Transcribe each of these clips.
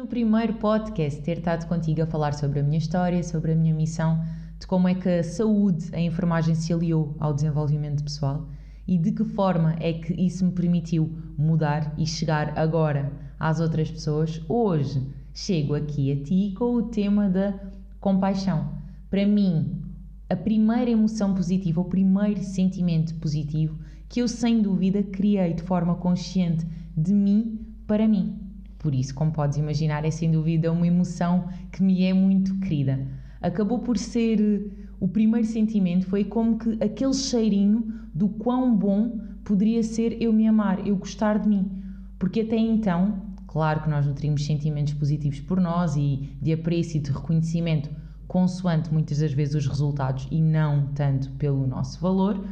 No primeiro podcast ter estado contigo a falar sobre a minha história, sobre a minha missão, de como é que a saúde, a enfermagem se aliou ao desenvolvimento pessoal e de que forma é que isso me permitiu mudar e chegar agora às outras pessoas, hoje chego aqui a ti com o tema da compaixão. Para mim, a primeira emoção positiva, o primeiro sentimento positivo que eu sem dúvida criei de forma consciente de mim para mim. Por isso, como podes imaginar, é sem dúvida uma emoção que me é muito querida. Acabou por ser eh, o primeiro sentimento, foi como que aquele cheirinho do quão bom poderia ser eu me amar, eu gostar de mim. Porque até então, claro que nós nutrimos sentimentos positivos por nós e de apreço e de reconhecimento, consoante muitas das vezes os resultados e não tanto pelo nosso valor,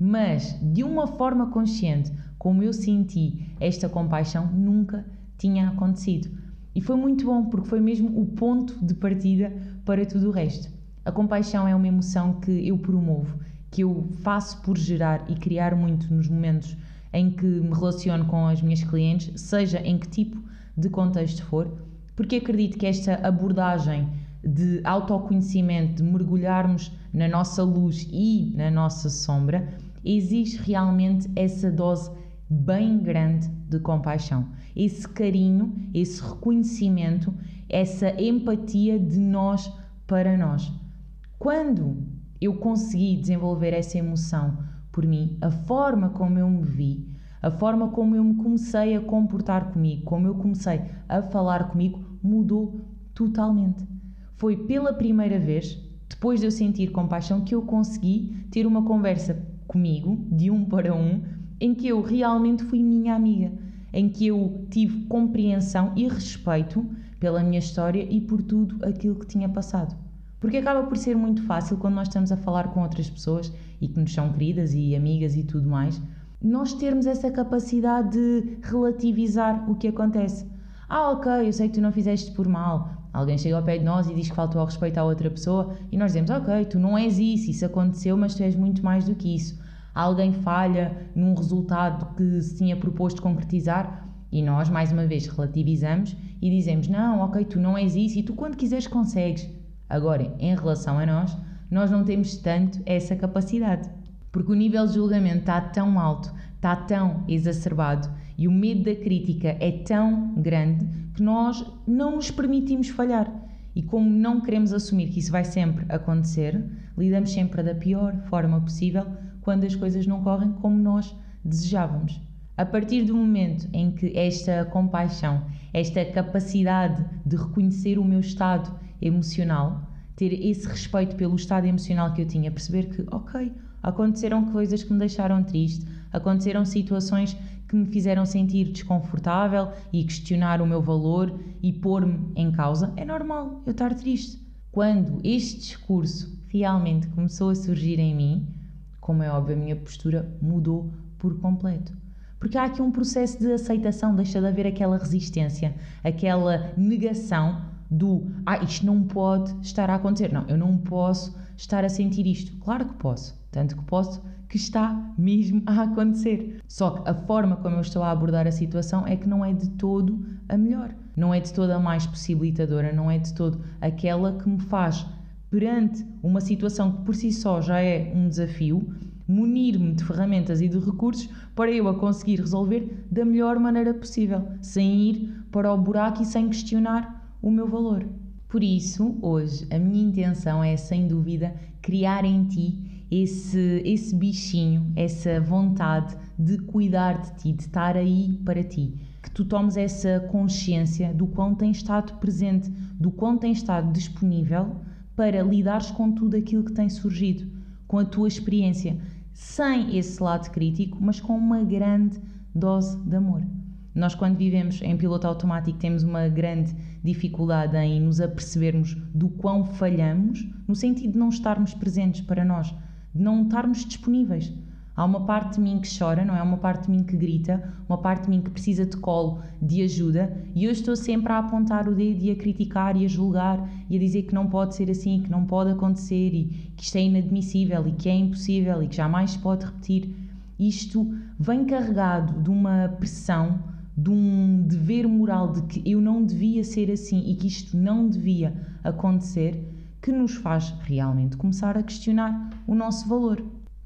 mas de uma forma consciente, como eu senti esta compaixão, nunca tinha acontecido. E foi muito bom, porque foi mesmo o ponto de partida para tudo o resto. A compaixão é uma emoção que eu promovo, que eu faço por gerar e criar muito nos momentos em que me relaciono com as minhas clientes, seja em que tipo de contexto for, porque acredito que esta abordagem de autoconhecimento, de mergulharmos na nossa luz e na nossa sombra, exige realmente essa dose bem grande de compaixão, esse carinho, esse reconhecimento, essa empatia de nós para nós. Quando eu consegui desenvolver essa emoção por mim, a forma como eu me vi, a forma como eu me comecei a comportar comigo, como eu comecei a falar comigo, mudou totalmente. Foi pela primeira vez, depois de eu sentir compaixão, que eu consegui ter uma conversa comigo, de um para um, em que eu realmente fui minha amiga, em que eu tive compreensão e respeito pela minha história e por tudo aquilo que tinha passado. Porque acaba por ser muito fácil quando nós estamos a falar com outras pessoas e que nos são queridas e amigas e tudo mais, nós termos essa capacidade de relativizar o que acontece. Ah, ok, eu sei que tu não fizeste por mal. Alguém chega ao pé de nós e diz que faltou ao respeito à outra pessoa e nós dizemos, ok, tu não és isso, isso aconteceu, mas tu és muito mais do que isso alguém falha num resultado que se tinha proposto concretizar e nós, mais uma vez, relativizamos e dizemos: Não, ok, tu não és isso e tu, quando quiseres, consegues. Agora, em relação a nós, nós não temos tanto essa capacidade. Porque o nível de julgamento está tão alto, está tão exacerbado e o medo da crítica é tão grande que nós não nos permitimos falhar. E como não queremos assumir que isso vai sempre acontecer, lidamos sempre da pior forma possível quando as coisas não correm como nós desejávamos. A partir do momento em que esta compaixão, esta capacidade de reconhecer o meu estado emocional, ter esse respeito pelo estado emocional que eu tinha, perceber que, ok, aconteceram coisas que me deixaram triste, aconteceram situações que me fizeram sentir desconfortável e questionar o meu valor e pôr-me em causa, é normal eu estar triste. Quando este discurso realmente começou a surgir em mim, como é óbvio, a minha postura mudou por completo. Porque há aqui um processo de aceitação, deixa de haver aquela resistência, aquela negação do ah, isto não pode estar a acontecer. Não, eu não posso estar a sentir isto. Claro que posso, tanto que posso que está mesmo a acontecer. Só que a forma como eu estou a abordar a situação é que não é de todo a melhor, não é de todo a mais possibilitadora, não é de todo aquela que me faz perante uma situação que por si só já é um desafio, munir-me de ferramentas e de recursos para eu a conseguir resolver da melhor maneira possível, sem ir para o buraco e sem questionar o meu valor. Por isso, hoje, a minha intenção é, sem dúvida, criar em ti esse, esse bichinho, essa vontade de cuidar de ti, de estar aí para ti. Que tu tomes essa consciência do quão tem estado presente, do quão tem estado disponível para lidares com tudo aquilo que tem surgido, com a tua experiência, sem esse lado crítico, mas com uma grande dose de amor. Nós, quando vivemos em piloto automático, temos uma grande dificuldade em nos apercebermos do quão falhamos, no sentido de não estarmos presentes para nós, de não estarmos disponíveis. Há uma parte de mim que chora, não é? Uma parte de mim que grita, uma parte de mim que precisa de colo, de ajuda, e eu estou sempre a apontar o dedo e a criticar e a julgar e a dizer que não pode ser assim, que não pode acontecer e que isto é inadmissível e que é impossível e que jamais se pode repetir. Isto vem carregado de uma pressão, de um dever moral de que eu não devia ser assim e que isto não devia acontecer, que nos faz realmente começar a questionar o nosso valor.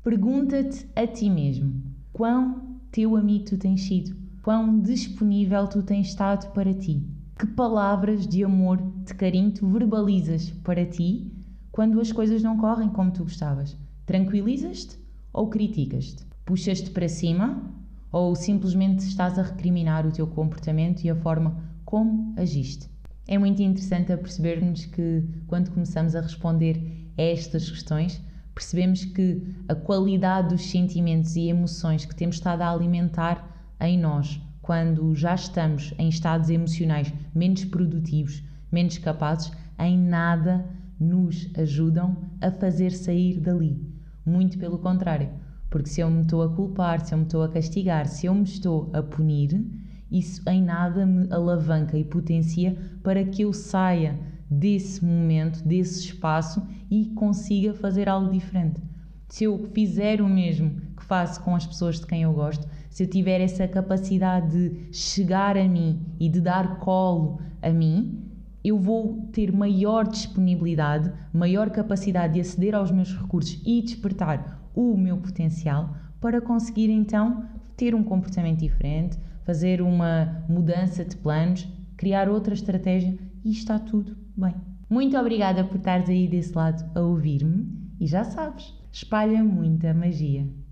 Pergunta-te a ti mesmo: quão teu amigo tu tens sido? Quão disponível tu tens estado para ti? Que palavras de amor, de carinho tu verbalizas para ti quando as coisas não correm como tu gostavas? Tranquilizas-te ou criticas-te? Puxas-te para cima ou simplesmente estás a recriminar o teu comportamento e a forma como agiste? É muito interessante a percebermos que quando começamos a responder a estas questões, percebemos que a qualidade dos sentimentos e emoções que temos estado a alimentar em nós, quando já estamos em estados emocionais menos produtivos, menos capazes, em nada nos ajudam a fazer sair dali. Muito pelo contrário, porque se eu me estou a culpar, se eu me estou a castigar, se eu me estou a punir, isso em nada me alavanca e potencia para que eu saia desse momento, desse espaço e consiga fazer algo diferente. Se eu fizer o mesmo que faço com as pessoas de quem eu gosto, se eu tiver essa capacidade de chegar a mim e de dar colo a mim, eu vou ter maior disponibilidade, maior capacidade de aceder aos meus recursos e despertar o meu potencial para conseguir então ter um comportamento diferente, fazer uma mudança de planos, criar outra estratégia e está tudo bem. Muito obrigada por estares aí desse lado a ouvir-me e já sabes, espalha muita magia.